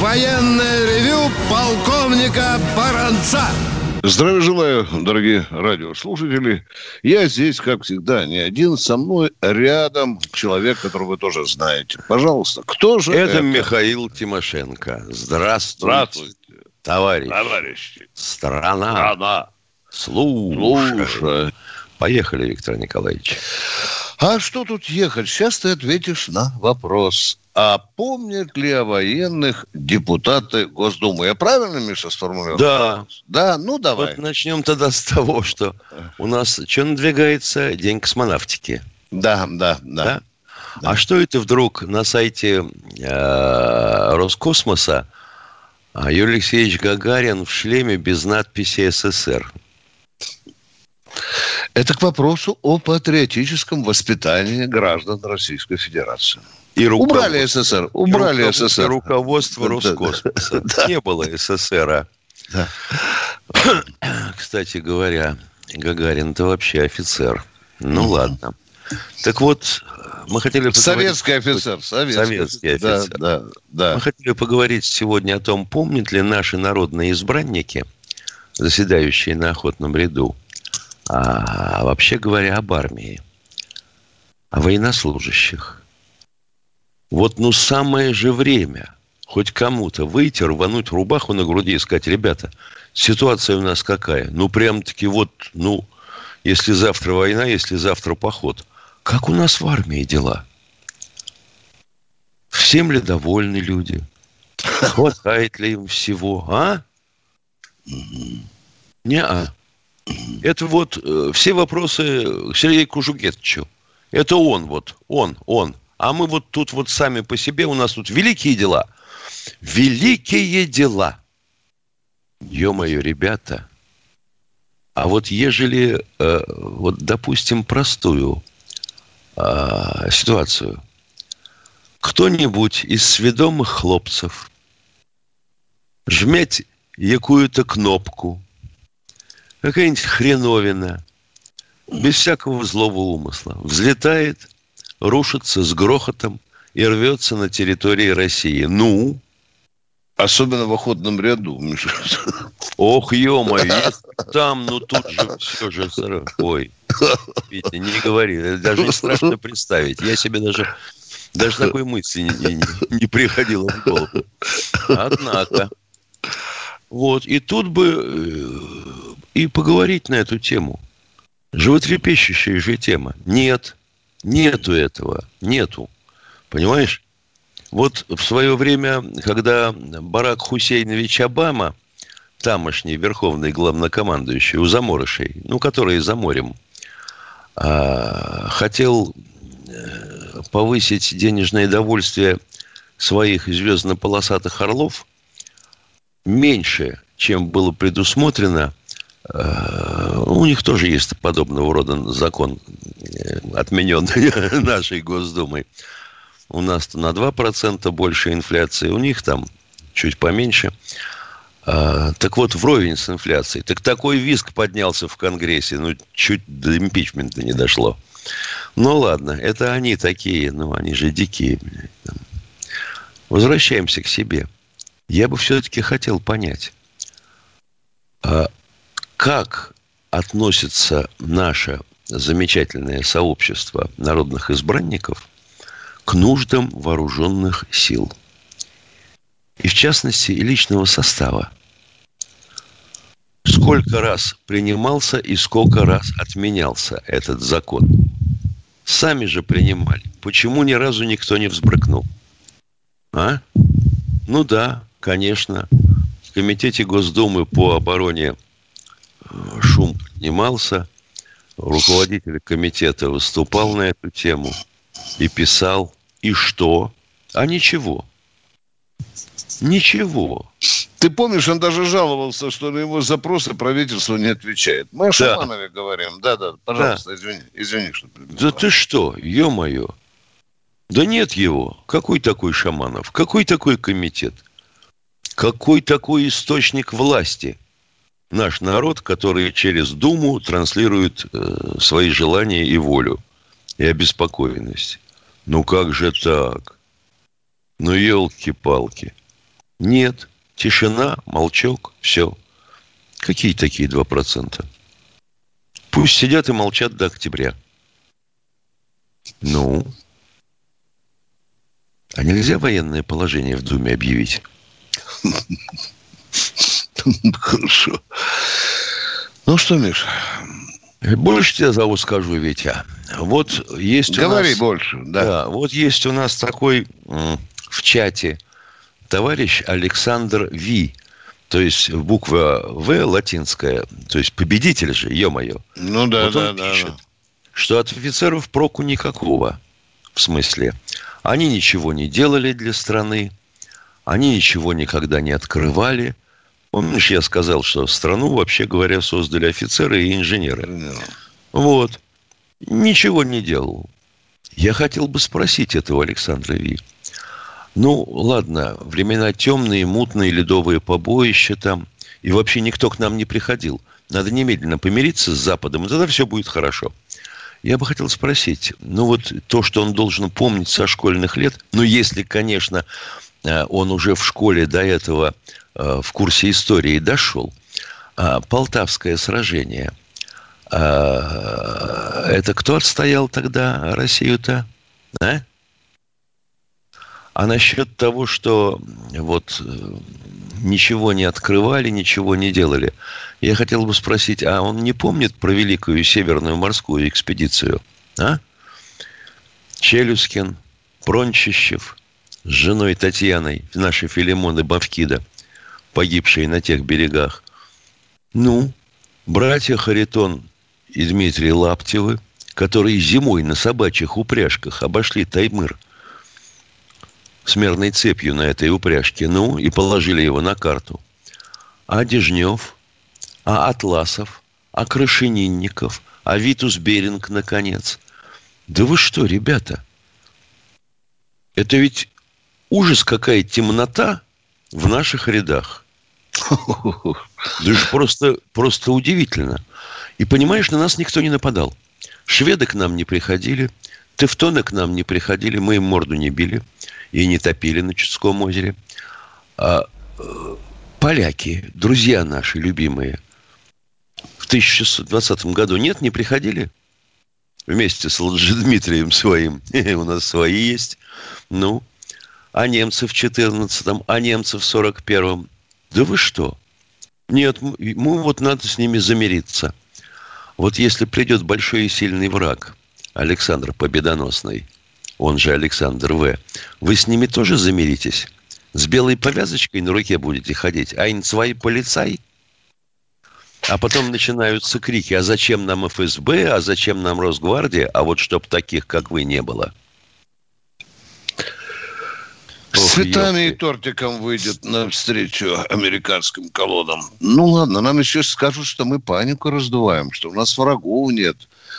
военное ревю полковника Баранца. Здравия желаю, дорогие радиослушатели. Я здесь, как всегда, не один. Со мной рядом человек, которого вы тоже знаете. Пожалуйста, кто же это? это? Михаил Тимошенко. Здравствуйте, Здравствуйте, товарищ. товарищи. Страна. Страна. Слушай. Слушай. Поехали, Виктор Николаевич. А что тут ехать? Сейчас ты ответишь на вопрос. А помнят ли о военных депутаты Госдумы? Я правильно, Миша, сформулировал? Да. Да, ну давай. Вот начнем тогда с того, что у нас что надвигается? День космонавтики. Да, да, да. Да? А что это вдруг на сайте э, Роскосмоса а, Юрий Алексеевич Гагарин в шлеме без надписи СССР? Это к вопросу о патриотическом воспитании граждан Российской Федерации. И Убрали СССР, убрали и СССР. Руководство Да, да, Роскосмоса. да. Не было СССР. Да. Кстати говоря, Гагарин это вообще офицер. Ну ладно. Так вот, мы хотели поговорить- Советский офицер. Советский, Советский Да, офицер. да, да. Мы хотели поговорить сегодня о том, помнят ли наши народные избранники, заседающие на охотном ряду, а вообще говоря об армии, о военнослужащих. Вот ну самое же время хоть кому-то выйти, рвануть рубаху на груди и сказать, ребята, ситуация у нас какая? Ну, прям-таки вот, ну, если завтра война, если завтра поход. Как у нас в армии дела? Всем ли довольны люди? Хватает ли им всего, а? Не-а. Это вот э, все вопросы к Сергею Кужугетовичу. Это он вот, он, он. А мы вот тут вот сами по себе, у нас тут великие дела. Великие дела. Ё-моё, ребята. А вот ежели, э, вот допустим, простую э, ситуацию. Кто-нибудь из сведомых хлопцев жмять якую-то кнопку, какая-нибудь хреновина, без всякого злого умысла, взлетает, рушится с грохотом и рвется на территории России. Ну, Особенно в охотном ряду, ох, ё-моё, если там, ну тут же все же... Ой, Витя, не говори, это даже не страшно представить. Я себе даже, даже такой мысли не, не- не приходило в голову. Однако, вот, и тут бы э, и поговорить на эту тему. Животрепещущая же тема. Нет, нету этого, нету. Понимаешь? Вот в свое время, когда Барак Хусейнович Обама, тамошний верховный главнокомандующий у заморышей, ну, который за морем, а, хотел э, повысить денежное довольствие своих звездно-полосатых орлов меньше, чем было предусмотрено, у них тоже есть подобного рода закон, э, отмененный нашей Госдумой. У нас-то на 2% больше инфляции, у них там чуть поменьше. А, так вот, вровень с инфляцией. Так такой виск поднялся в Конгрессе, ну, чуть до импичмента не дошло. Ну, ладно, это они такие, ну, они же дикие. Возвращаемся к себе. Я бы все-таки хотел понять, а как относится наше замечательное сообщество народных избранников к нуждам вооруженных сил. И в частности, и личного состава. Сколько раз принимался и сколько раз отменялся этот закон. Сами же принимали. Почему ни разу никто не взбрыкнул? А? Ну да, конечно. В Комитете Госдумы по обороне шум поднимался. Руководитель комитета выступал на эту тему и писал. И что? А ничего. Ничего. Ты помнишь, он даже жаловался, что на его запросы правительство не отвечает. Мы о Да. Шаманове говорим. Да-да, пожалуйста, извини, извини, что Да ты что, ё-моё. Да нет его. Какой такой Шаманов? Какой такой комитет? Какой такой источник власти? Наш народ, который через Думу транслирует э, свои желания и волю, и обеспокоенность. Ну как же так? Ну елки-палки. Нет, тишина, молчок, все. Какие такие два процента? Пусть сидят и молчат до октября. Ну? А нельзя военное положение в Думе объявить? Хорошо. Ну что, Миш, Больше тебя зовут, скажу, Витя. Вот есть у говори нас... больше. Да. Да, вот есть у нас такой в чате товарищ Александр Ви. То есть буква В латинская, то есть победитель же, ё-моё. Ну да, Вот да, он да, пишет, да. что от офицеров проку никакого. В смысле, они ничего не делали для страны, они ничего никогда не открывали. Помнишь, я сказал, что страну, вообще говоря, создали офицеры и инженеры. Вот. Ничего не делал. Я хотел бы спросить этого Александра Ви. Ну, ладно, времена темные, мутные, ледовые побоища там. И вообще никто к нам не приходил. Надо немедленно помириться с Западом, и тогда все будет хорошо. Я бы хотел спросить, ну вот то, что он должен помнить со школьных лет, ну если, конечно, э, он уже в школе до этого в курсе истории дошел, а, Полтавское сражение, а, это кто отстоял тогда Россию-то? А? А насчет того, что вот э, ничего не открывали, ничего не делали, я хотел бы спросить, а он не помнит про великую северную морскую экспедицию? А? Челюскин, Прончищев с женой Татьяной, нашей Филимоны Бавкида, погибшие на тех берегах. Ну, братья Харитон и Дмитрий Лаптевы, которые зимой на собачьих упряжках обошли Таймыр с мерной цепью на этой упряжке, ну, и положили его на карту. А Дежнев, а Атласов, а Крашенинников, а Витус Беринг, наконец. Да вы что, ребята? Это ведь ужас, какая темнота в наших рядах. Да это просто, просто удивительно. И понимаешь, на нас никто не нападал. Шведы к нам не приходили, тевтоны к нам не приходили, мы им морду не били и не топили на Чудском озере. А э, поляки, друзья наши любимые, в 1620 году нет, не приходили? Вместе с Лжедмитрием своим. У нас свои есть. Ну, а немцы в 14-м, а немцы в 41-м. Да вы что? Нет, мы, вот надо с ними замириться. Вот если придет большой и сильный враг, Александр Победоносный, он же Александр В., вы с ними тоже замиритесь? С белой повязочкой на руке будете ходить? Айн свой полицай? А потом начинаются крики, а зачем нам ФСБ, а зачем нам Росгвардия, а вот чтоб таких, как вы, не было. Цветами и тортиком выйдет навстречу американским колоннам. Ну ладно, нам еще скажут, что мы панику раздуваем, что у нас врагов нет.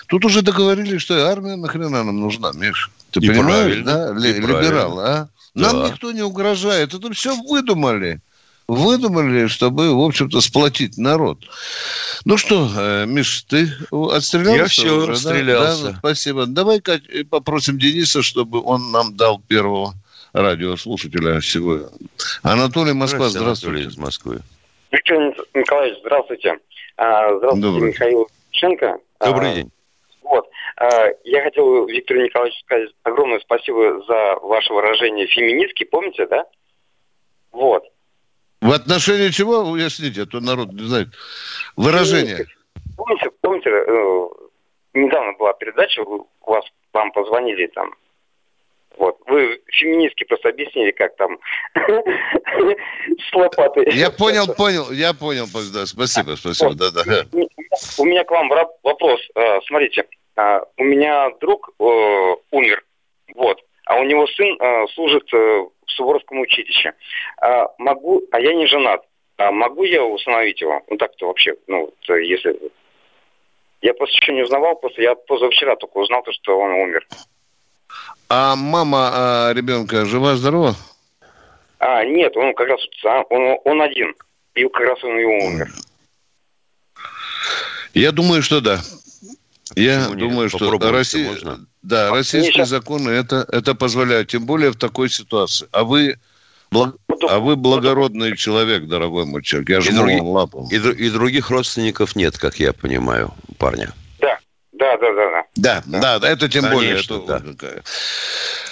Тут уже договорились, что армия нахрена нам нужна, Миш. Ты И понимаешь, да? Ли-. Либерал, а? Нам Да. никто не угрожает. Это все выдумали. Выдумали, чтобы, в общем-то, сплотить народ. Ну что, э, Миш, ты отстрелялся? Я всё уже, да? отстрелялся. Да, спасибо. Давай э, попросим Дениса, чтобы он нам дал первого радиослушателя сегодня. Анатолий Москва, Здравствуйте, здравствуйте. Анатолий из Москвы. Виктор Николаевич, здравствуйте. А, Здравствуйте, Добрый. Михаил Шенко. Добрый день. Вот. А, Я хотел Виктору Николаевичу сказать огромное спасибо за ваше выражение феминистки, помните, да? Вот. В отношении чего, уясните, а то народ не знает. Выражение. Помните, помните, э, недавно была передача, у вас вам позвонили там. Вот. Вы феминистки просто объяснили, как там с лопатой. Я понял, понял, я понял, да, спасибо, спасибо, да, да. У меня к вам вопрос. Э, Смотрите, э, у меня друг э, умер, вот, а у него сын э, служит э, в Суворовском училище. А, могу, а я не женат. А могу я установить его? Ну так-то вообще, ну, если... Я просто еще не узнавал, просто я позавчера только узнал, то, что он умер. А мама а, ребенка жива-здорова? А, нет, он как раз он, он один. И как раз он и умер. Я думаю, что да. Я Почему думаю, что Россия, можно? да, а российские сейчас... законы это, это позволяют, тем более в такой ситуации. А вы, благ... а вы благородный человек, дорогой мой человек. Я жму вам лапу. И, и других родственников нет, как я понимаю, парня. Да, да, да, да. Да, да, да, это тем Конечно, более, что... Да.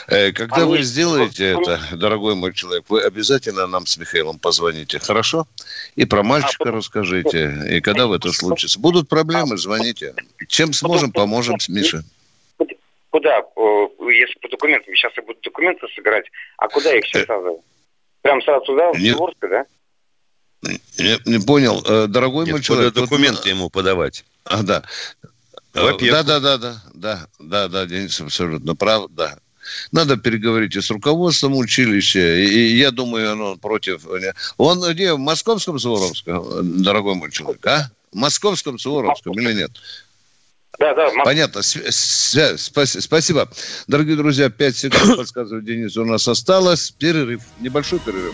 Э, когда а вы сделаете вы... это, дорогой мой человек, вы обязательно нам с Михаилом позвоните, хорошо? И про мальчика а, расскажите, и когда в это случится. Будут проблемы, звоните. Чем сможем, поможем, Миша. Куда? Если по документам, сейчас я буду документы собирать, а куда их сейчас сразу? Прям сразу туда, в Северск, да? Не, не понял, э, дорогой Нет, мой человек. Документы вот... ему подавать. А, да. Да, да, да, да, да, да, да, Денис абсолютно прав, да. Надо переговорить и с руководством училища. И, и я думаю, оно против... Он где? В Московском Суворовском, дорогой мой человек, а? В Московском Суворовском или нет? Да, да. Понятно. Спасибо. Дорогие друзья, 5 секунд, подсказывает Денис, у нас осталось. Перерыв. Небольшой перерыв.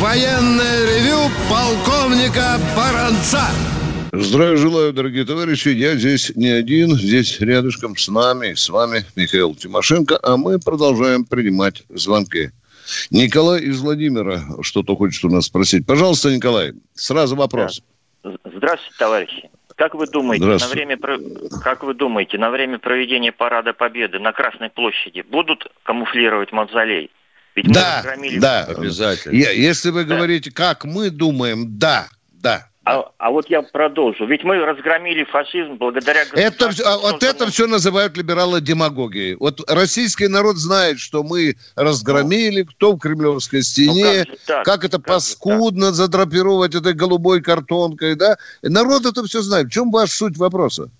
военное ревю полковника Баранца. Здравия желаю, дорогие товарищи. Я здесь не один, здесь рядышком с нами, с вами Михаил Тимошенко, а мы продолжаем принимать звонки. Николай из Владимира что-то хочет у нас спросить. Пожалуйста, Николай, сразу вопрос. Здравствуйте, товарищи. Как вы думаете, на время, как вы думаете, на время проведения парада Победы на Красной площади будут камуфлировать мавзолей? Ведь да, да, обязательно. Если вы да. говорите, как мы думаем, да, да. А, а вот я продолжу. Ведь мы разгромили фашизм благодаря... Это, а, вот это все называют либералы демагогией. Вот российский народ знает, что мы разгромили, ну, кто в Кремлевской стене, ну, как, как это как паскудно задрапировать этой голубой картонкой, да? Народ это все знает. В чем ваша суть вопроса?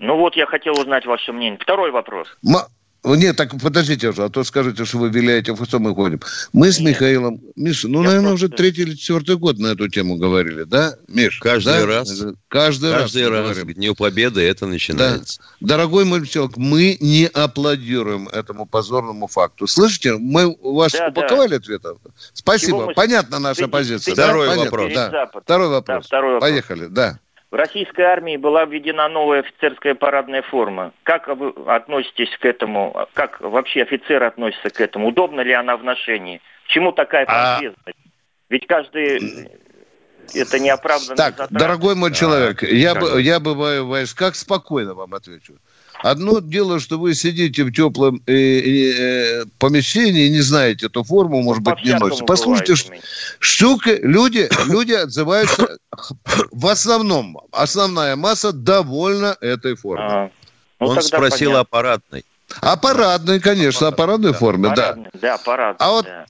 Ну вот я хотел узнать ваше мнение. Второй вопрос. М- нет, так подождите уже, а то скажете, что вы виляете, в что мы ходим. Мы с Нет. Михаилом, Миша, ну, Я наверное, просто... уже третий или четвертый год на эту тему говорили, да, Миш? Каждый да? раз. Каждый, Каждый раз. раз. Дню Победы это начинается. Да. Дорогой мой человек, мы не аплодируем этому позорному факту. Слышите, мы вас да, упаковали да. ответом? Спасибо. Мы... Понятна наша ты, позиция. Ты, Второй да? вопрос. Да. Второй вопрос. Да, второй вопрос. Поехали, да. В российской армии была введена новая офицерская парадная форма. Как вы относитесь к этому? Как вообще офицеры относятся к этому? Удобна ли она в ношении? К чему такая а помпезность? А... Ведь каждый это неоправданно. Так, затраты. дорогой мой человек, я, я бываю в войсках, спокойно вам отвечу. Одно дело, что вы сидите в теплом э, э, помещении и не знаете эту форму, может быть, не носите. Послушайте, штука, люди, люди отзываются в основном, основная масса довольна этой формой. А, ну, Он спросил понятно. о парадной. О парадной, конечно, о парадной да. форме, парадной, да. Да, парадной, А вот да.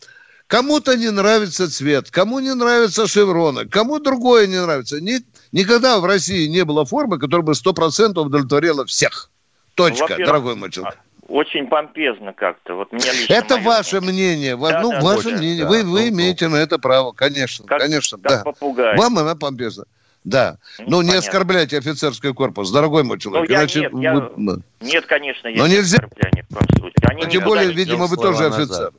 Кому-то не нравится цвет, кому не нравятся шевроны, кому другое не нравится. Ни, никогда в России не было формы, которая бы 100% удовлетворила всех. Точка, ну, дорогой мой человек. Очень помпезно как-то. Вот меня это ваше мнение. мнение. Да, ну, да, ваше точно, мнение. Да, вы, вы ну, имеете на это право, конечно. Как, конечно, как да. Попугай. Вам она помпезна. да. Ну, Ну, не понятно. оскорбляйте офицерский корпус, дорогой мой человек. Ну, я иначе нет, я- вы- да. Нет, конечно, я Но не нельзя- оскорбляю. Они А Тем более, видимо, вы тоже назад. офицер.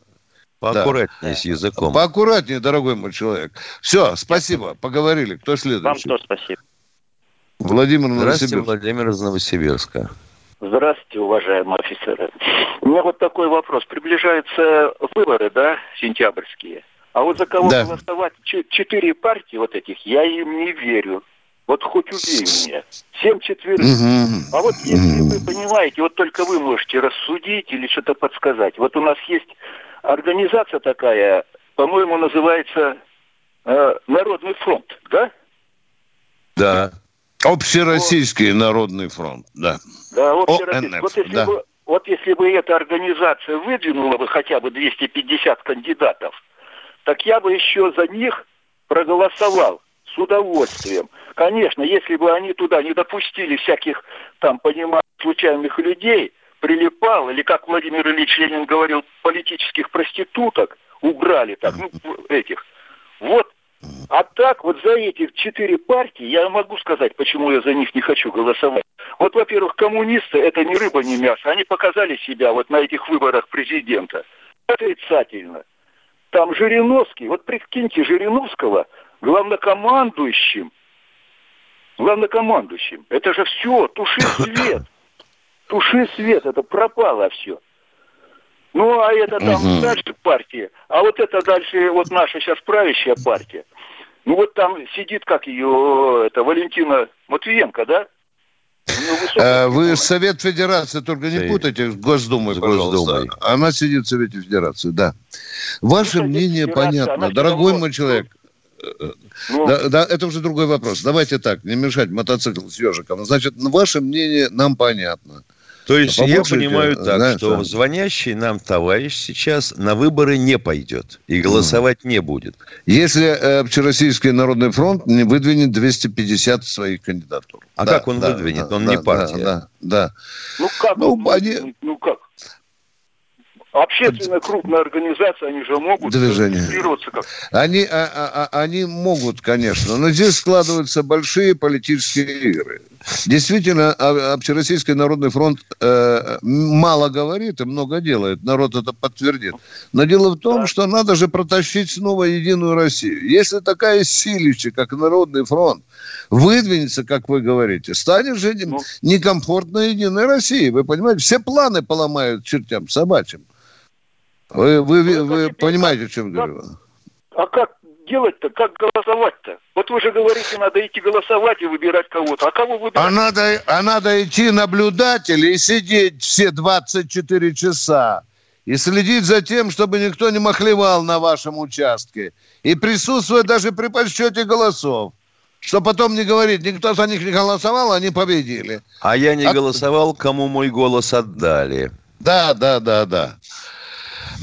Поаккуратнее с языком. Поаккуратнее, дорогой мой человек. Все, спасибо, поговорили. Кто Вам следующий? тоже спасибо. Владимир Здравствуйте, Новосибирск. Владимир из Новосибирска. Здравствуйте, уважаемые офицеры. У меня вот такой вопрос. Приближаются выборы, да, сентябрьские. А вот за кого Да. голосовать? Четыре партии вот этих, я им не верю. Вот хоть убей меня. Семь четверых. Мгм. А вот если вы понимаете, вот только вы можете рассудить или что-то подсказать. Вот у нас есть организация такая, по-моему, называется э, Народный фронт, да? Да. Общероссийский народный фронт, да. Да, общероссийский. Вот, если да. бы, вот если бы эта организация выдвинула бы хотя бы 250 кандидатов, так я бы еще за них проголосовал с удовольствием. Конечно, если бы они туда не допустили всяких там, понимаете, случайных людей, прилипал, или, как Владимир Ильич Ленин говорил, политических проституток, убрали так, ну, этих. Вот а так, вот за эти четыре партии я могу сказать, почему я за них не хочу голосовать. Вот, во-первых, коммунисты – это ни рыба, ни мясо. Они показали себя вот на этих выборах президента. Отрицательно. Там Жириновский, вот прикиньте Жириновского главнокомандующим. Главнокомандующим. Это же все, туши свет. Туши свет, это пропало все. Ну, а это там Мгм. дальше партия. А вот это дальше, вот наша сейчас правящая партия. Ну, вот там сидит, как ее, это Валентина Матвиенко, да? У неё высокая Э, Вы фигура. Совет Федерации, только не Совет. путайте с Госдумой. Госдумой. Она сидит в Совете Федерации, да. Ваше Совет мнение Федерации, понятно. Дорогой мой человек, Ну, да, да, это уже другой вопрос. Давайте так, не мешать мотоцикл с ежиком. Значит, ваше мнение нам понятно. То есть я понимаю так, знаешь, что да. звонящий нам товарищ сейчас на выборы не пойдет и голосовать не будет. Если э, Общероссийский народный фронт не выдвинет 250 своих кандидатур. А как он выдвинет? Он не партия. Да, да. ну как? Ну, Ну, они- ну как? Общественная крупная организация, они же могут Движение. регистрироваться как Они, а- а- а- они могут, конечно, но здесь складываются большие политические игры. Действительно, а- Общероссийский народный фронт э, мало говорит и много делает. Народ это подтвердит. Но дело в том, Да. что надо же протащить снова Единую Россию. Если такая силища, как Народный фронт, выдвинется, как вы говорите, станет же Ну. некомфортно Единой России. Вы понимаете, все планы поломают чертям собачьим. Вы, вы, вы, Ну, вы как понимаете, о чем как- говорю? А как делать-то? Как голосовать-то? Вот вы же говорите, надо идти голосовать и выбирать кого-то. А кого выбирать? А надо, а надо идти наблюдателей и сидеть все 24 часа. И следить за тем, чтобы никто не махлевал на вашем участке. И присутствовать даже при подсчете голосов. Что потом не говорить, никто за них не голосовал, они победили. А я не А- голосовал, кому мой голос отдали. Да, да, да, да.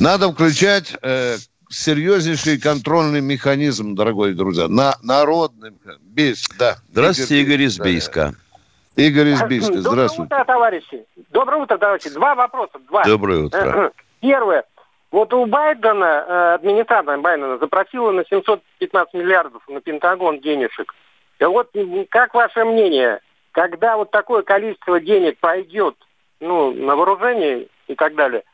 Надо включать э, серьезнейший контрольный механизм, дорогой друзья. На народный. Бийск, да. Здравствуйте, Игорь из да. Бийска. Игорь из Бийска, Доброе здравствуйте. утро, товарищи. Доброе утро, товарищи. Два вопроса. Два. Доброе утро. Первое. Вот у Байдена, э, администрация Байдена запросила на 715 миллиардов на Пентагон денежек. И вот как ваше мнение, когда вот такое количество денег пойдет ну, на вооружение и так далее,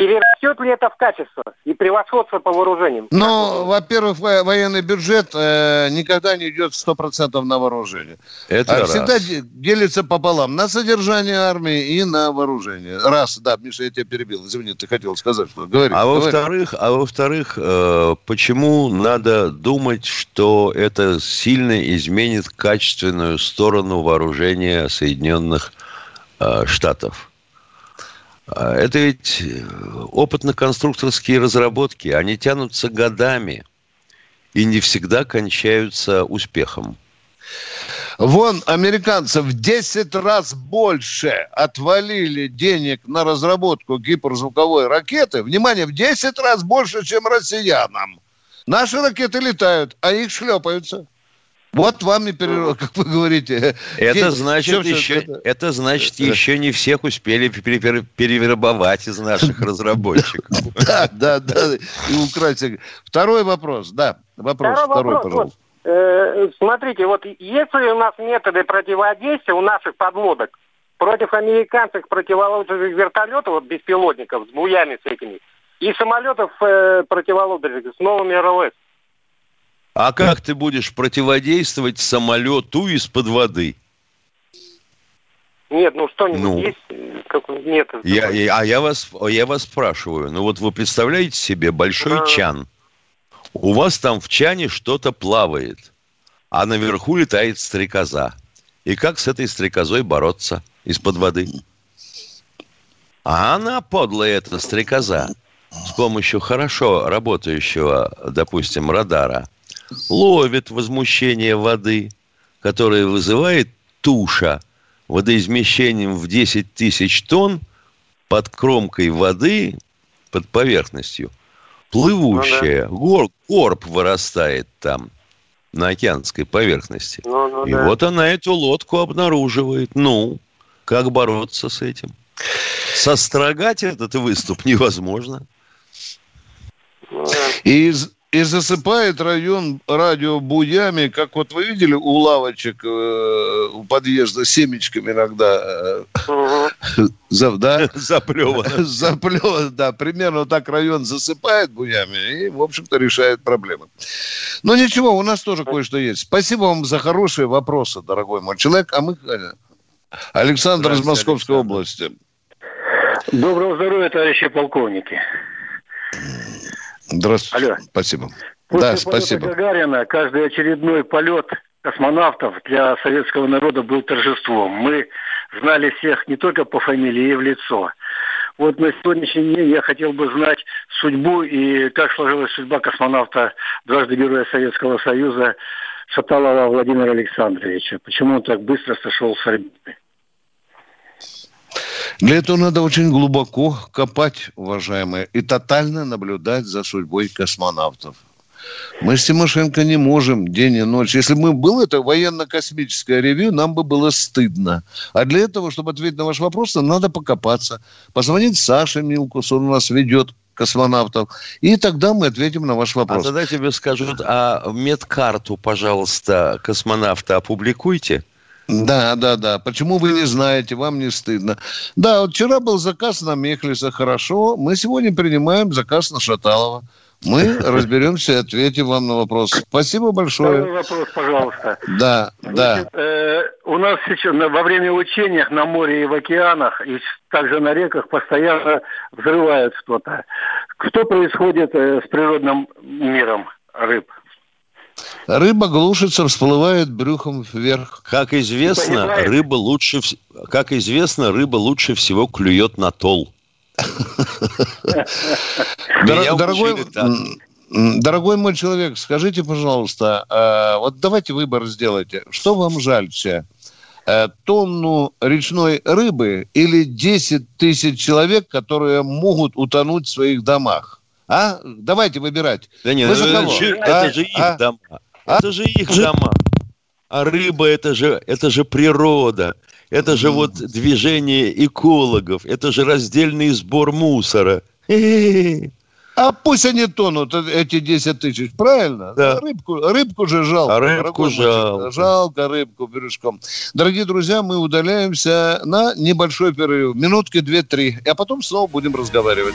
перерастет ли это в качество и превосходство по вооружениям? Ну, во-первых, во- военный бюджет э, никогда не идет 100% на вооружение. Это а раз. всегда де- делится пополам на содержание армии и на вооружение. Раз, да, Миша, я тебя перебил. Извини, ты хотел сказать, что говори. А во-вторых, а во-вторых, э, почему надо думать, что это сильно изменит качественную сторону вооружения Соединенных э, Штатов? А Это ведь э, опытно-конструкторские разработки, они тянутся годами и не всегда кончаются успехом. Вон американцев в 10 раз больше отвалили денег на разработку гиперзвуковой ракеты. Внимание, в 10 раз больше, чем россиянам. Наши ракеты летают, а их шлепаются. Вот вам и перерыв, как вы говорите. Это значит, всё, еще, это- это значит, еще не всех успели пере- перевербовать из наших разработчиков. Да, да, да. И украсть. Второй вопрос, да. Вопрос, Второй пожалуйста. э, смотрите, вот есть ли у нас методы противодействия у наших подлодок против американских противолодочных вертолетов, вот беспилотников с буями с этими, и самолетов э, противолодочных с новыми РЛС? А как ты будешь противодействовать самолету из-под воды? Нет, ну что-нибудь Ну. есть? Как, нет. Я, я- а я вас, я вас спрашиваю, ну вот вы представляете себе большой Да. чан. У вас там в чане что-то плавает, а наверху летает стрекоза. И как с этой стрекозой бороться из-под воды? А она, подлая эта стрекоза, с помощью хорошо работающего, допустим, радара, ловит возмущение воды, которое вызывает туша водоизмещением в 10 тысяч тонн под кромкой воды, под поверхностью, плывущая. Гор, корп вырастает там на океанской поверхности. Ну, ну, И да. вот она эту лодку обнаруживает. Ну, как бороться с этим? Сострогать этот выступ невозможно. Ну, да. И, и засыпает район радиобуями, как вот вы видели у лавочек э, у подъезда семечками иногда. э, за- да? Заплевано. Заплевано, да, примерно так район засыпает буями и, в общем-то, решает проблемы. Но ничего, у нас тоже кое-что есть. Спасибо вам за хорошие вопросы, дорогой мой человек. А мы... э, Александр из Московской Александр. области. Доброго здоровья, товарищи полковники. Здравствуйте. Алло. Спасибо. После да, спасибо. Гагарина каждый очередной полет космонавтов для советского народа был торжеством. Мы знали всех не только по фамилии и в лицо. Вот на сегодняшний день я хотел бы знать судьбу и как сложилась судьба космонавта, дважды Героя Советского Союза Шаталова Владимира Александровича. Почему он так быстро сошел с орбиты? Для этого надо очень глубоко копать, уважаемые, и тотально наблюдать за судьбой космонавтов. Мы с Тимошенко не можем день и ночь. Если бы было это военно-космическое ревью, нам бы было стыдно. А для этого, чтобы ответить на ваш вопрос, нам надо покопаться. Позвонить Саше Милкус, он у нас ведет космонавтов. И тогда мы ответим на ваш А вопрос. тогда тебе скажут, а медкарту, пожалуйста, космонавта опубликуйте. Да, да, да. Почему вы не знаете, вам не стыдно? Да, вот вчера был заказ на Мехлиса, хорошо. Мы сегодня принимаем заказ на Шаталова. Мы разберемся и ответим вам на вопрос. Спасибо Второй большое. вопрос, пожалуйста. Да, да. Э, у нас сейчас во время учений на море и в океанах, и также на реках постоянно взрывают что-то. Что происходит э, с природным миром рыб? Рыба глушится, всплывает брюхом вверх. Как известно, рыба лучше, как известно, рыба лучше всего клюет на тол. Дорогой, дорогой мой человек, скажите, пожалуйста, а, вот давайте выбор сделайте. Что вам жальче? Э, Тонну речной рыбы или 10 тысяч человек, которые могут утонуть в своих домах? А? Давайте выбирать. Да нет, Вы за это, кого? же, А? это же их А? дома. А? Это же их дома. А рыба это же, это же природа. Это же вот движение экологов. Это же раздельный сбор мусора. А пусть они тонут, э, эти 10 тысяч, правильно? Да. Рыбку, рыбку же жалко. А рыбку жалко. Жалко рыбку бережком. Дорогие друзья, мы удаляемся на небольшой перерыв. Минутки две-три. А потом снова будем разговаривать.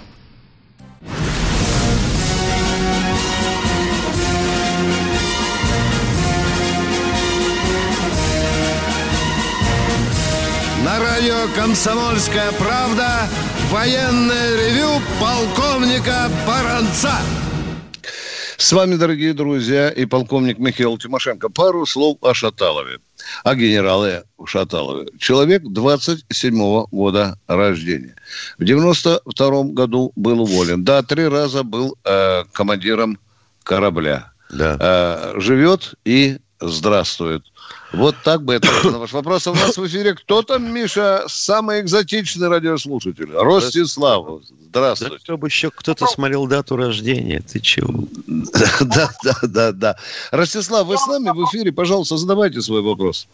Радио «Комсомольская правда» Военное ревю полковника Баранца. С вами, дорогие друзья, и полковник Михаил Тимошенко. Пару слов о Шаталове, о генерале Шаталове. Человек 27-го года рождения. В 92-м году был уволен. Да, три раза был э, командиром корабля. Да. Э, живет и здравствует. Вот так бы это на ваш вопрос. А у нас в эфире кто там, Миша, самый экзотичный радиослушатель? Ростислав. Да Здравствуйте. чтобы еще кто-то смотрел дату рождения. Ты чего? Да, да, да, да. Ростислав, вы с нами в эфире, пожалуйста, задавайте свой вопрос.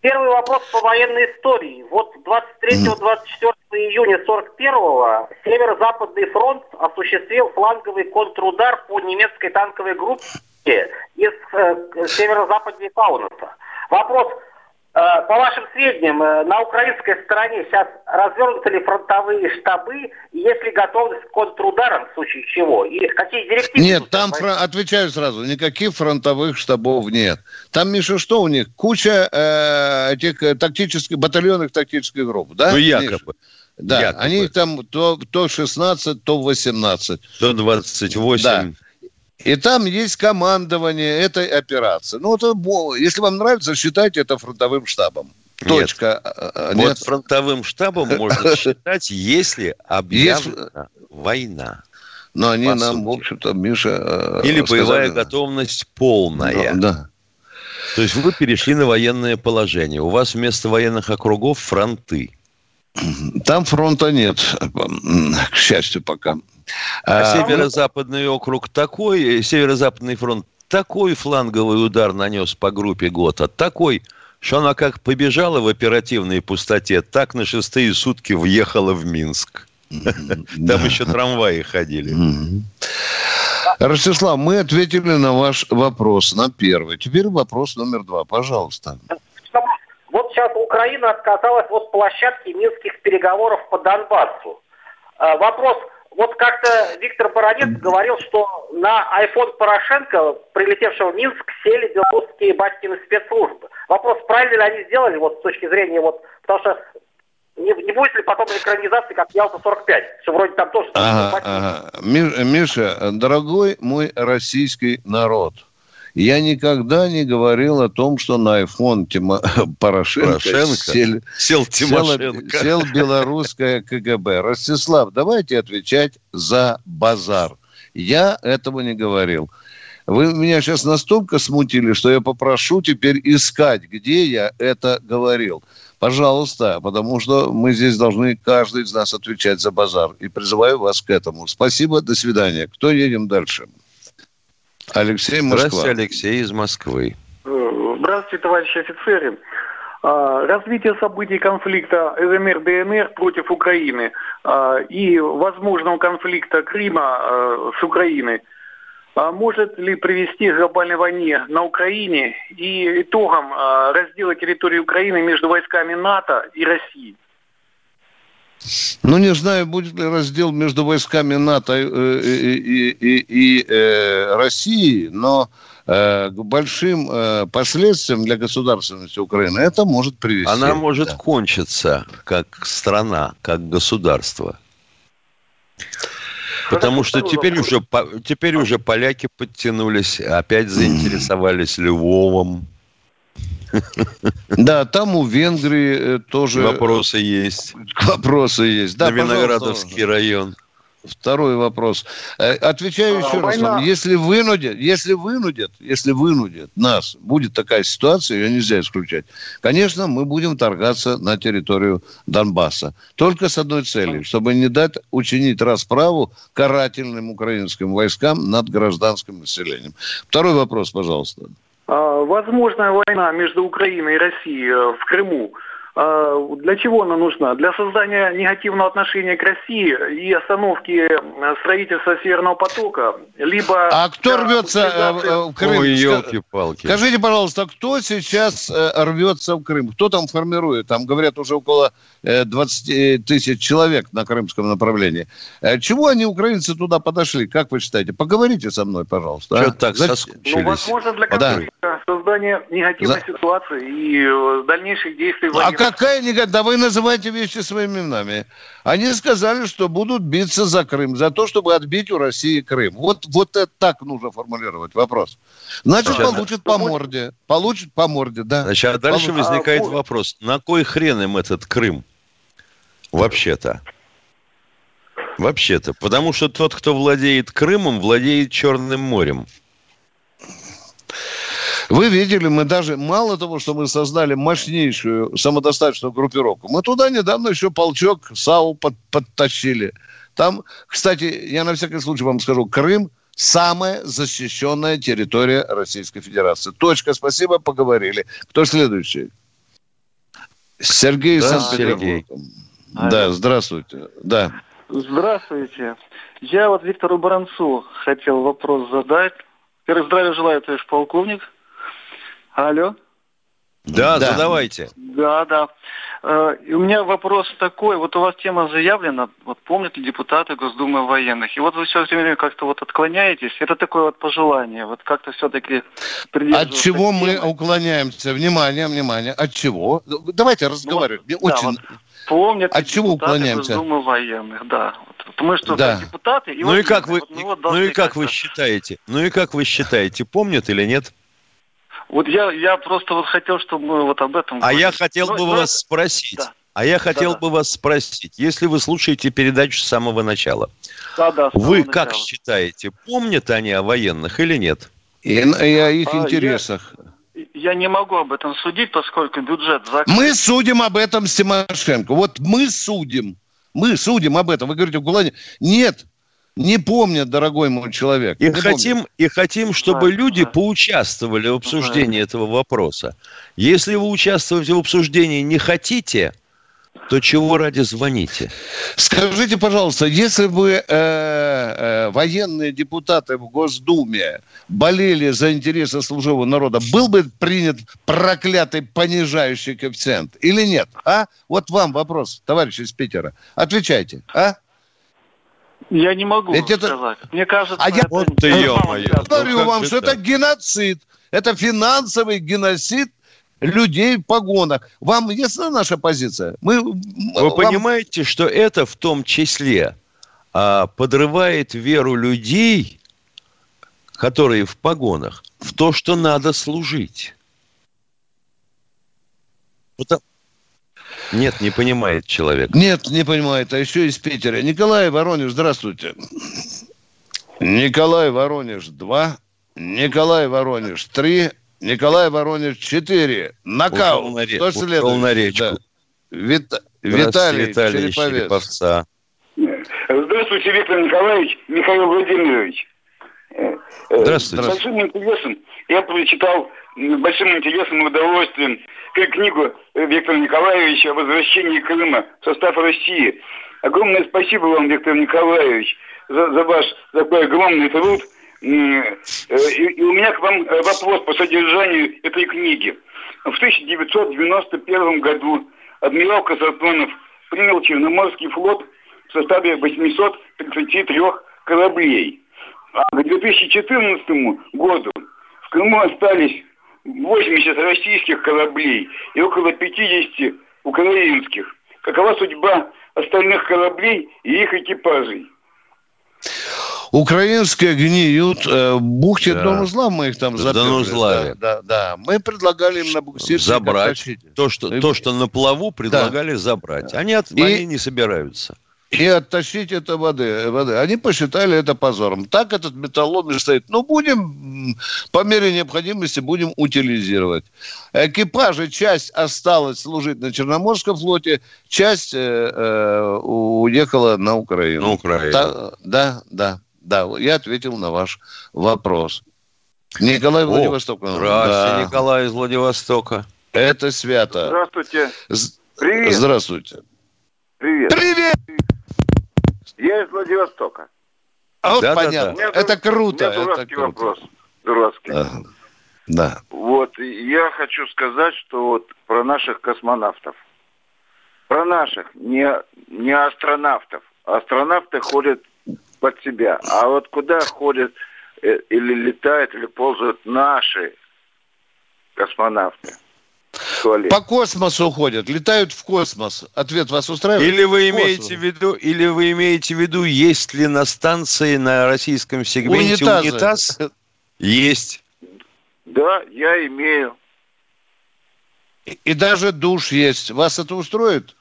Первый вопрос по военной истории. Вот 23-24 июня 41-го Северо-Западный фронт осуществил фланговый контрудар по немецкой танковой группе из э, северо-западнее Каунаса. Вопрос, э, по вашим сведениям, э, на украинской стороне сейчас развернуты ли фронтовые штабы, и есть ли готовность к контрударам в случае чего? И какие директивы? Нет, там, возьмут? фро- отвечаю сразу, никаких фронтовых штабов нет. Там, Миша, что у них? Куча э, этих э, тактических, батальонных тактических групп, да? Ну, Миша? якобы. Да, Якобы. они их там то, то 16, то 18. До 28. Да. И там есть командование этой операции. Ну, это, если вам нравится, считайте это фронтовым штабом. Точка. Э, э, Вот Нет. фронтовым штабом можно считать, если объявлена война. Но они нам, в общем-то, Миша... э, Или боевая готовность полная. Да. То есть вы перешли на военное положение. У вас вместо военных округов фронты. Там фронта нет, к счастью, пока. А, северо-западный округ такой, э, северо-западный фронт такой фланговый удар нанес по группе ГОТА, такой, что она как побежала в оперативной пустоте, так на шестые сутки въехала в Минск. Там еще трамваи ходили. Ростислав, мы ответили на ваш вопрос, на первый. Теперь вопрос номер два, пожалуйста. Вот сейчас Украина отказалась от площадки минских переговоров по Донбассу. А, Вопрос, вот как-то Виктор Баранец говорил, что на iPhone Порошенко, прилетевшего в Минск, сели белорусские батькины спецслужбы. Вопрос, правильно ли они сделали, вот с точки зрения, вот, потому что не, не будет ли потом экранизации, как Ялта-45, что вроде там тоже... Ага, ага. Ми- Миша, дорогой мой российский народ, я никогда не говорил о том, что на iPhone Тимо- Порошенко, Порошенко сел села- Тимошенко. сел белорусское КГБ. Ростислав, давайте отвечать за базар. Я этого не говорил. Вы меня сейчас настолько смутили, что я попрошу теперь искать, где я это говорил. Пожалуйста, потому что мы здесь должны каждый из нас отвечать за базар. И призываю вас к этому. Спасибо, до свидания. Кто едем дальше? Алексей Москва. Здравствуйте, Алексей из Москвы. Э, Здравствуйте, товарищи офицеры. А, Развитие событий конфликта ЛНР-ДНР против Украины а, и возможного конфликта Крыма а, с Украиной может ли привести к глобальной войне на Украине и итогом раздела территории Украины между войсками НАТО и России? Ну, не знаю, будет ли раздел между войсками НАТО и, и- и- и- и, э, России, но э, к большим э, последствиям для государственности Украины это может привести. Она может Да. кончиться как страна, как государство. Потому что теперь уже, теперь уже поляки подтянулись, опять заинтересовались Львовом. Да, там у Венгрии э, тоже Вопросы есть. вопросы есть. Да, На Виноградовский район. Второй вопрос. Э, Отвечаю А, еще раз война- вам. Если вынудят, если вынудят, если вынудят нас, будет такая ситуация, ее нельзя исключать. Конечно, мы будем торгаться на территорию Донбасса. Только с одной целью, чтобы не дать учинить расправу карательным украинским войскам над гражданским населением. Второй вопрос, пожалуйста. А, Возможная война между Украиной и Россией э, в Крыму. А, Для чего она нужна? Для создания негативного отношения к России и остановки э, строительства Северного потока, либо... А кто рвется э, утилизации- э, в Крым? Ой, елки-палки. Скажите, пожалуйста, кто сейчас рвется в Крым? Кто там формирует? Там, говорят, уже около э, 20 тысяч человек на крымском направлении. Чего они, украинцы, туда подошли? Как вы считаете? Поговорите со мной, пожалуйста. а? Что так Зачем? Ну, соскучились? возможно, для Да. конфликта, создания негативной За- ситуации и дальнейших действий А какая не... Да вы называете вещи своими именами. Они сказали, что будут биться за Крым, за то, чтобы отбить у России Крым. Вот, вот это так нужно формулировать вопрос. Значит, Сейчас- получит по морде. Получит по морде, да. Значит, а дальше возникает А, вопрос, на кой хрен им этот Крым? Вообще-то. Вообще-то. Потому что тот, кто владеет Крымом, владеет Черным морем. Вы видели, мы даже, мало того, что мы создали мощнейшую самодостаточную группировку, мы туда недавно еще полчок САУ под- подтащили. Там, кстати, я на всякий случай вам скажу, Крым самая защищенная территория Российской Федерации. Точка, спасибо, поговорили. Кто следующий? Сергей Да, Санкт-Петербурга. Сергей. Да, здравствуйте. Да. Здравствуйте. Я вот Виктору Баранцу хотел вопрос задать. Первый здравия желаю, товарищ полковник. Алло. Да, Да. задавайте. Да, да. Э, И у меня вопрос такой. Вот у вас тема заявлена, вот помнят ли депутаты Госдумы военных? И вот вы все время как-то вот отклоняетесь. Это такое вот пожелание. Вот как-то все-таки От чего мы уклоняемся? Внимание, внимание. От чего? Давайте разговаривать. Мне Ну, Да, очень... вот помнят ли От чего депутаты уклоняемся? Госдумы военных, да. Вот мы что, Да. депутаты? ну и как вы, вот мы вот ну и как вы считаете? Ну и как вы считаете, помнят или нет? Вот я, я просто вот хотел, чтобы мы вот об этом А я хотел Ну, бы ну, вас это- спросить. да. А я хотел Да-да. бы вас спросить, если вы слушаете передачу с самого начала, Да, да, с вы самого как начала. считаете, помнят они о военных или нет? И, и о их А, я- интересах. Я не могу об этом судить, поскольку бюджет закрыт. Мы судим об этом с Тимошенко. Вот мы судим. Мы судим об этом. Вы говорите, в Гулане. Нет, не помнят, дорогой мой человек. И хотим, и хотим, чтобы люди поучаствовали в обсуждении этого вопроса. Если вы участвовать в обсуждении не хотите, то чего ради звоните? Скажите, пожалуйста, если бы э, э, военные депутаты в Госдуме болели за интересы служивого народа, был бы принят проклятый понижающий коэффициент или нет? А? Вот вам вопрос, товарищ из Питера. Отвечайте, а? Я не могу Ведь это- сказать. Мне кажется, А я это вот ты, не- ё-моё. говорю как вам, что так? это геноцид. Это финансовый геноцид людей в погонах. Вам ясна наша позиция? Мы, Вы вам- понимаете, что это в том числе а, подрывает веру людей, которые в погонах, в то, что надо служить. Потому- Нет, не понимает человек. Нет, не понимает, а еще из Питера. Николай Воронеж, здравствуйте. Николай Воронеж 2, Николай Воронеж 3, Николай Воронеж 4. Нокаут. Ушел на ре- Кто ушел следующий? на речку. Да. Здравствуйте, Виталий, Виталий Череповец. Череповца. Здравствуйте, Виктор Николаевич, Михаил Владимирович. Э, Здравствуйте. С большим интересом я прочитал с большим интересом и удовольствием книгу Виктора Николаевича о возвращении Крыма в состав России. Огромное спасибо вам, Виктор Николаевич, за, за ваш такой огромный труд. Э, И, и у меня к вам э, вопрос по содержанию этой книги. В 1991 году адмирал Казартонов принял Черноморский флот в составе 833 кораблей. А к 2014 году в Крыму остались 80 российских кораблей и около 50 украинских. Какова судьба остальных кораблей и их экипажей? Украинские гниют э, в бухте Да. Донузла, мы их там заперли. Донузлаве. Да, да, да. Мы предлагали им на буксирчик Забрать. То что, то, что на плаву предлагали забрать. Они, от, И- они не собираются. И оттащить это воды, воды. Они посчитали это позором. Так этот металлолом и стоит. Ну, будем, по мере необходимости, будем утилизировать. Экипажи, часть осталась служить на Черноморском флоте, часть э, э, уехала на Украину. На Украину. Та- да, да, да. Я ответил на ваш вопрос. Николай О, Владивосток. Здравствуйте, Да. Николай из Владивостока. Это свято. Здравствуйте. Привет. Здравствуйте. Привет. Привет! Я из Владивостока. А вот Да-да-да. понятно. У меня Это круто. Это дурацкий круто. вопрос. Дурацкий. Да. Да. Вот, я хочу сказать, что вот про наших космонавтов. Про наших, не, не астронавтов. Астронавты ходят под себя. А вот куда ходят э, или летают, или ползают наши космонавты? Туалет. По космосу ходят, летают в космос. Ответ вас устраивает? Или вы имеете в виду, или вы имеете в виду, есть ли на станции на российском сегменте Унитазы. унитаз? Есть. Да, я имею. И, и даже душ есть. Вас это устроит?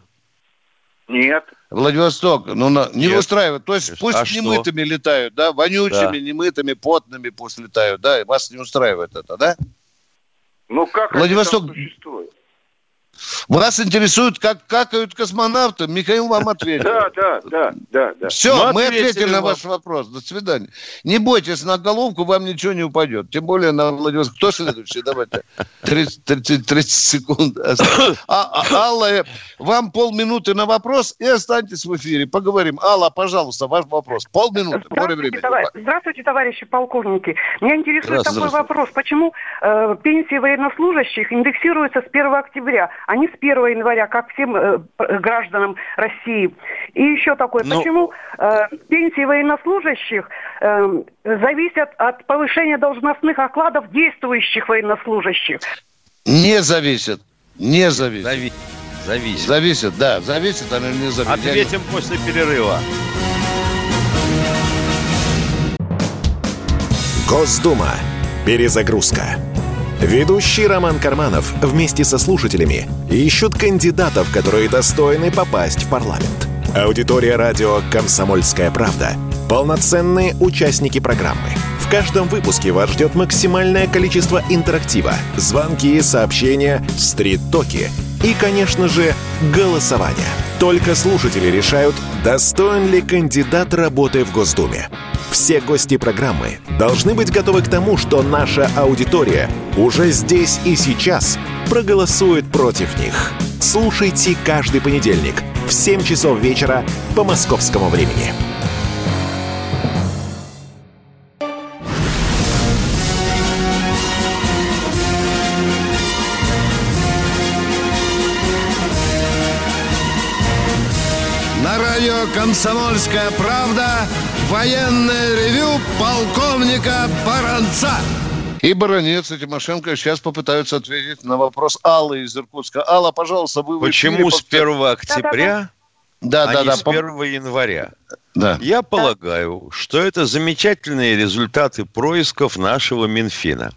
Нет. Владивосток, ну на- не Нет. устраивает. То есть пусть А что? немытыми летают, да, вонючими, Да. немытыми, потными пусть летают, да, и вас не устраивает это, да? Ну как Владивосток- они там существуют? Вас интересует, как какают космонавты? Михаил вам ответил. Да, да, да, да, да. Все, Ну, мы ответили на вам. ваш вопрос. До свидания. Не бойтесь, на головку вам ничего не упадет. Тем более на Владивосток. Кто следующий? Давайте. 30, 30, 30 секунд. А, а, Алла, э, вам полминуты на вопрос и останьтесь в эфире. Поговорим. Алла, пожалуйста, ваш вопрос. Полминуты. Здравствуйте, времени. товар- Здравствуйте, товарищи полковники. Меня интересует такой вопрос. Почему э, пенсии военнослужащих индексируются с 1 октября, не с 1 января, как всем э, гражданам России? И еще такое, Ну- почему э, пенсии военнослужащих э, зависят от повышения должностных окладов действующих военнослужащих? Не зависит. Не зависит. Зави- Зависит. Зависит, да. Зависит, она не зависит. Я Ответим после перерыва. Госдума. Перезагрузка. Ведущий Роман Карманов вместе со слушателями ищут кандидатов, которые достойны попасть в парламент. Аудитория радио «Комсомольская правда» — полноценные участники программы. В каждом выпуске вас ждет максимальное количество интерактива, звонки, сообщения, стрит-токи и, конечно же, голосование. Только слушатели решают, достоин ли кандидат работы в Госдуме. Все гости программы должны быть готовы к тому, что наша аудитория уже здесь и сейчас проголосует против них. Слушайте каждый понедельник в 7 часов вечера по московскому времени. «Комсомольская правда» военное ревю полковника Баранца. И Баранец и Тимошенко сейчас попытаются ответить на вопрос Аллы из Иркутска. Алла, пожалуйста, вы Почему с повтор- 1 октября, Да, а да, не да. с пом- 1 января? Да. Я полагаю, что это замечательные результаты происков нашего Минфина.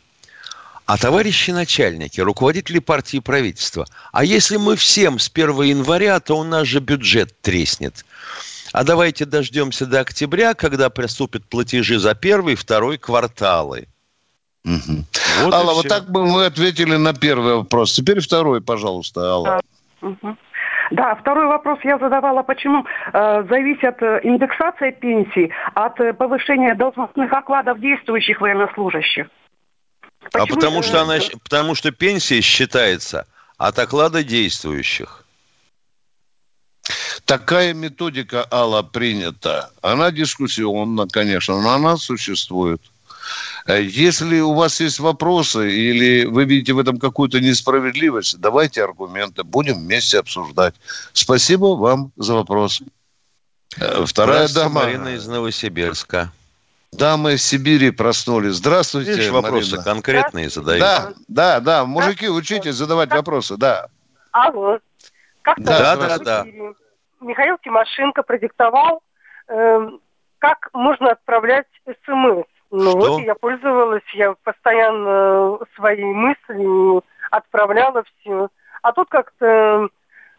А товарищи начальники, руководители партии и правительства, а если мы всем с 1 января, то у нас же бюджет треснет. А давайте дождемся до октября, когда приступят платежи за первый и второй кварталы. Вот и Алла, вот так бы мы ответили на первый вопрос. Теперь второй, пожалуйста, Алла. Мгм. Да, второй вопрос я задавала, почему э, зависит э, индексация пенсий от э, повышения должностных окладов действующих военнослужащих? А потому э, что, она, потому что пенсия считается от оклада действующих. Такая методика, Алла, принята. Она дискуссионна, конечно, но она существует. Э, Если у вас есть вопросы или вы видите в этом какую-то несправедливость, давайте аргументы, будем вместе обсуждать. Спасибо вам за вопрос. Э, Вторая дама. Марина из Новосибирска. Дамы из Сибири проснулись. Здравствуйте, Видишь, вопросы Марина. конкретные задают. Да, да, да. Мужики, учитесь задавать вопросы, да. Алло. Как-то Да, да, да. Михаил Тимошенко продиктовал, эм, как можно отправлять СМС. Ну Что? вот я пользовалась, я постоянно свои мысли отправляла все. А тут как-то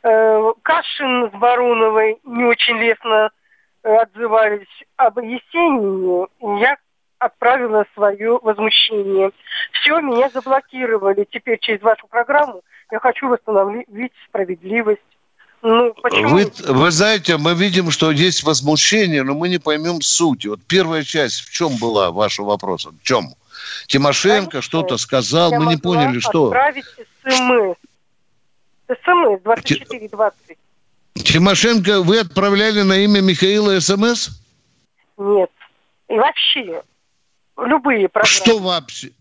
э, Кашин с Баруновой не очень лестно э, отзывались об Есенине. Я отправила свое возмущение. Все, меня заблокировали. Теперь через вашу программу я хочу восстановить справедливость. Ну, почему? Вы, вы знаете, мы видим, что есть возмущение, но мы не поймем сути. Вот первая часть в чем была вашего вопроса? В чем? Тимошенко что-то сказал, Я мы не поняли, что. отправить СМС. СМС 2420. Тимошенко вы отправляли на имя Михаила СМС? Нет. И вообще, любые программы. Что вообще?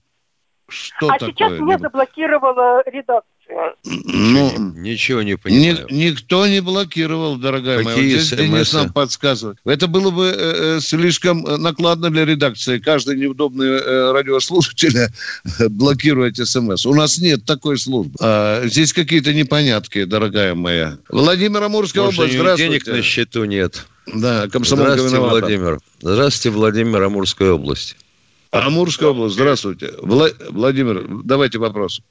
Что а такое? сейчас меня заблокировала редакция. Ну, Ничего не Ни- понимаю. никто не блокировал, дорогая моя. Вот Какие здесь Денис смс-ы? нам подсказывает. Это было бы э, э, слишком э, накладно для редакции. Каждый неудобный э, радиослушатель э, блокирует смс. У нас нет такой службы. А, здесь какие-то непонятки, дорогая моя. Владимир Амурская Может, область, него денег здравствуйте. на счету нет. Да, комсомолка Здравствуйте, виновата. Владимир. Здравствуйте, Владимир, Амурская область. Амурская область, здравствуйте. Вла- Владимир, давайте вопрос.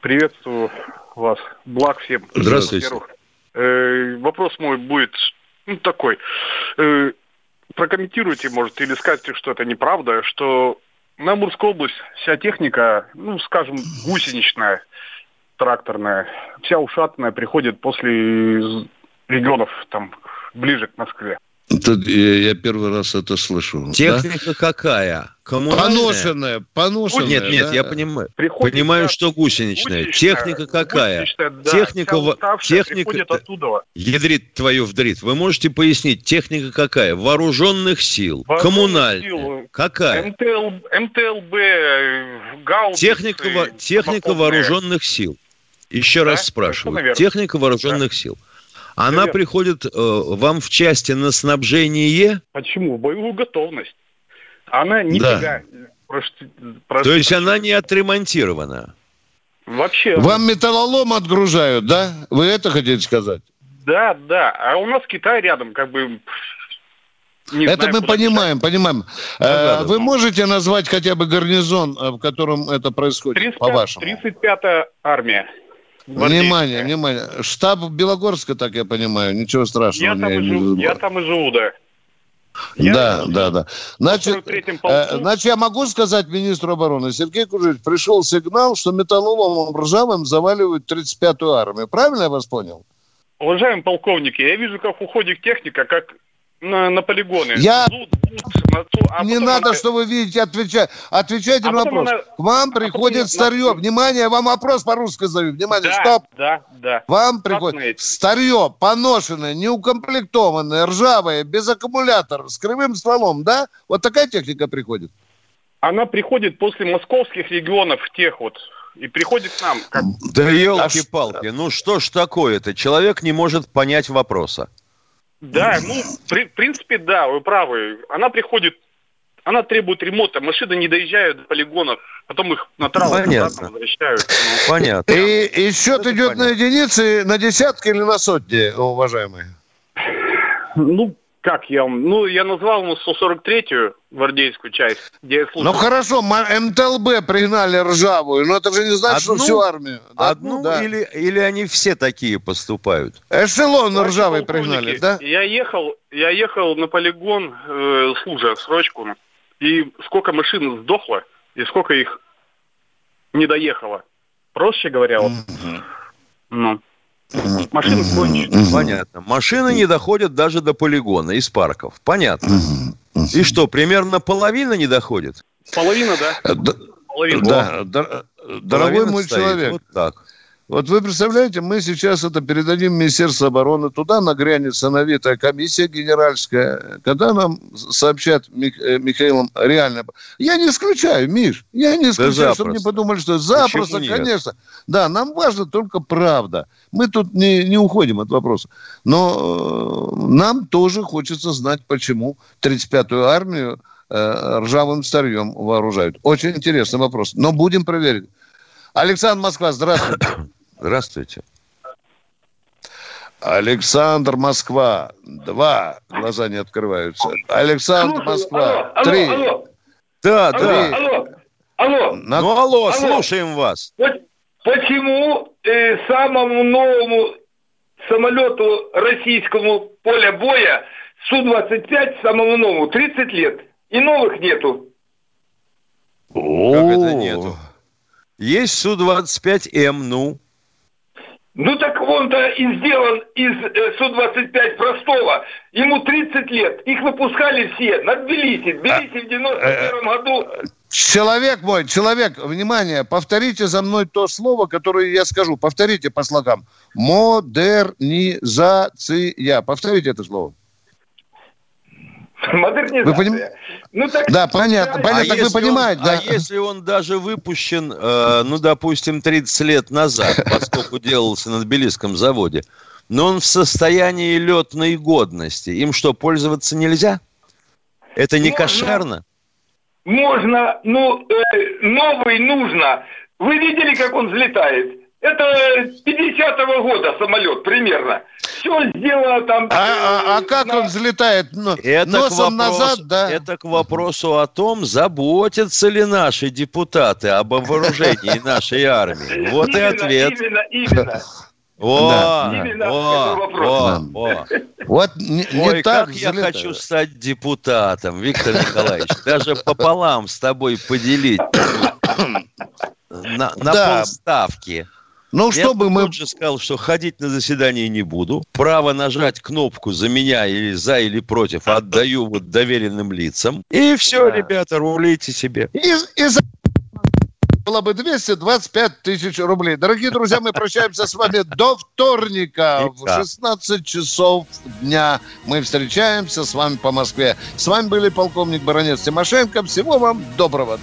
Приветствую вас. Благ всем. Здравствуйте. Э, вопрос мой будет ну, такой. Э, прокомментируйте, может, или скажете, что это неправда, что на Амурскую область вся техника, ну, скажем, гусеничная, тракторная, вся ушатанная приходит после регионов, там, ближе к Москве. Тут я, я первый раз это слышу. Техника какая? Коммунальная? Поношенная, поношенная. Нет, нет, да? я понимаю. Приходит понимаю, что гусеничная. гусеничная, Техника какая? гусеничная, да, Техника, уставшая техника, оттуда. ядрит твою вдрит. Вы можете пояснить, техника какая? Вооруженных сил, Вооруженных коммунальная. сил, Какая? МТЛ, МТЛБ, э, гаубицы, Техника, во- техника вооруженных сил. Еще Да, раз спрашиваю. Техника вооруженных сил. Она верно. приходит э, вам в части на снабжение, Почему? В боевую готовность. Она нифига. Прошти- прош- то есть она не отремонтирована. Вообще. Вам металлолом отгружают, да? Вы это хотите сказать? Да, да. А у нас Китай рядом, как бы... не это знаю, мы понимаем, понимаем. Э, да, вы можете назвать хотя бы гарнизон, э, в котором это происходит, бежать. по-вашему? 35-я армия. Гвардейская. Внимание, внимание. Штаб Белогорска, так я понимаю, ничего страшного. Я там, и живу, я там и живу, да. Да, да, да. Значит, 43-м э, значит, я могу сказать министру обороны, Сергей Кужевич, пришел сигнал, что металлоломом ржавым заваливают 35-ю армию. Правильно я вас понял? Уважаемые полковники, я вижу, как уходит техника, как на, на полигоны. Я- Зуд, зуд, на ту- а не потом надо, она- что вы видите, отвечать. Отвечайте А на потом вопрос. она- К вам потом приходит на- старье. Внимание, вам вопрос по-русски задаю. Внимание, Да, стоп. да, да. Вам приходит знаете. старье, поношенное, неукомплектованное, ржавое, без аккумулятора, с кривым стволом, да? Вот такая техника приходит. Она приходит после московских регионов, тех вот, и приходит к нам. Как... Да елки-палки, ну что ж такое-то? Человек не может понять вопроса. Да, ну, при- в принципе, да, вы правы. Она приходит, она требует ремонта, машины не доезжают до полигонов, потом их на траву Понятно. обратно возвращают. Ну, Понятно. И, и счет идет на единицы, на десятки или на сотни, уважаемые? Ну, как я вам... Ну, я назвал ему 143-ю гвардейскую часть, где я служил. Ну хорошо, МТЛБ пригнали ржавую, но это же не значит, что Одну? всю армию. Да, Одну ну да. или, или они все такие поступают? Эшелон Товарищи ржавый пригнали, да? Я ехал, я ехал на полигон, э, служа срочку, и сколько машин сдохло, и сколько их не доехало. Проще говоря, вот. Ну. Машины кончены. Понятно. Машины не доходят даже до полигона из парков. Понятно. И что, примерно половина не доходит? Половина, да? Половина. Да, дор- дорогой Половина мой стоит. человек. Вот так. Вот вы представляете, мы сейчас это передадим Министерству обороны, туда нагрянет сановитая комиссия генеральская, когда нам сообщат Мих- э, Михаилом реально. Я не исключаю, Миш, я не исключаю, чтобы не подумали, что запросто, Почему нет? конечно. Да, нам важно только правда. Мы тут не, не уходим от вопроса. Но э, нам тоже хочется знать, почему 35-ю армию э, ржавым старьем вооружают. Очень интересный вопрос. Но будем проверить. Александр Москва, здравствуйте. Здравствуйте. Александр Москва. Два. Глаза не открываются. Александр Москва. алло, Три. алло. Да, Алло, да. алло, алло. На- Ну, алло, Алло. слушаем вас. Почему э, самому новому самолету российскому поля боя Су-25 самому новому 30 лет и новых нету? Как это нету? Есть Су-25М, ну. Ну так он-то и сделан из э, Су-25 простого. Ему 30 лет. Их выпускали все на Тбилиси. Тбилиси в 91 году. Человек мой, человек, внимание, повторите за мной то слово, которое я скажу. Повторите по слогам. Модернизация. Повторите это слово. Модернизация. Вы поним- Ну, так, Да, понятно, понятно. Так вы если он- понимаете, да? а если он даже выпущен, э, ну, допустим, 30 лет назад, поскольку делался на Тбилисском заводе, но он в состоянии летной годности, им что, пользоваться нельзя? Это не Можно. кошерно? Можно, ну, э, новый нужно. Вы видели, как он взлетает? Это 50-го года самолет примерно. Все сделано там... А, а- а как он взлетает? Ну, Это носом к вопросу- назад, да? Это к вопросу о том, заботятся ли наши депутаты об вооружении нашей армии. Вот и ответ. Именно, именно. О, Да, о, вопрос. о, о. Вот не, не Ой, так как я хочу стать депутатом, Виктор Николаевич. Даже пополам с тобой поделить на, на Да. полставки. Ну, Я чтобы бы мы... же сказал, что ходить на заседание не буду. Право нажать кнопку за меня или за или против отдаю вот доверенным лицам. И все, ребята, рулите себе. И, и за- было бы 225 тысяч рублей. Дорогие друзья, мы прощаемся с вами до вторника в Да. 16 часов дня. Мы встречаемся с вами по Москве. С вами были полковник Баронец Тимошенко. Всего вам доброго.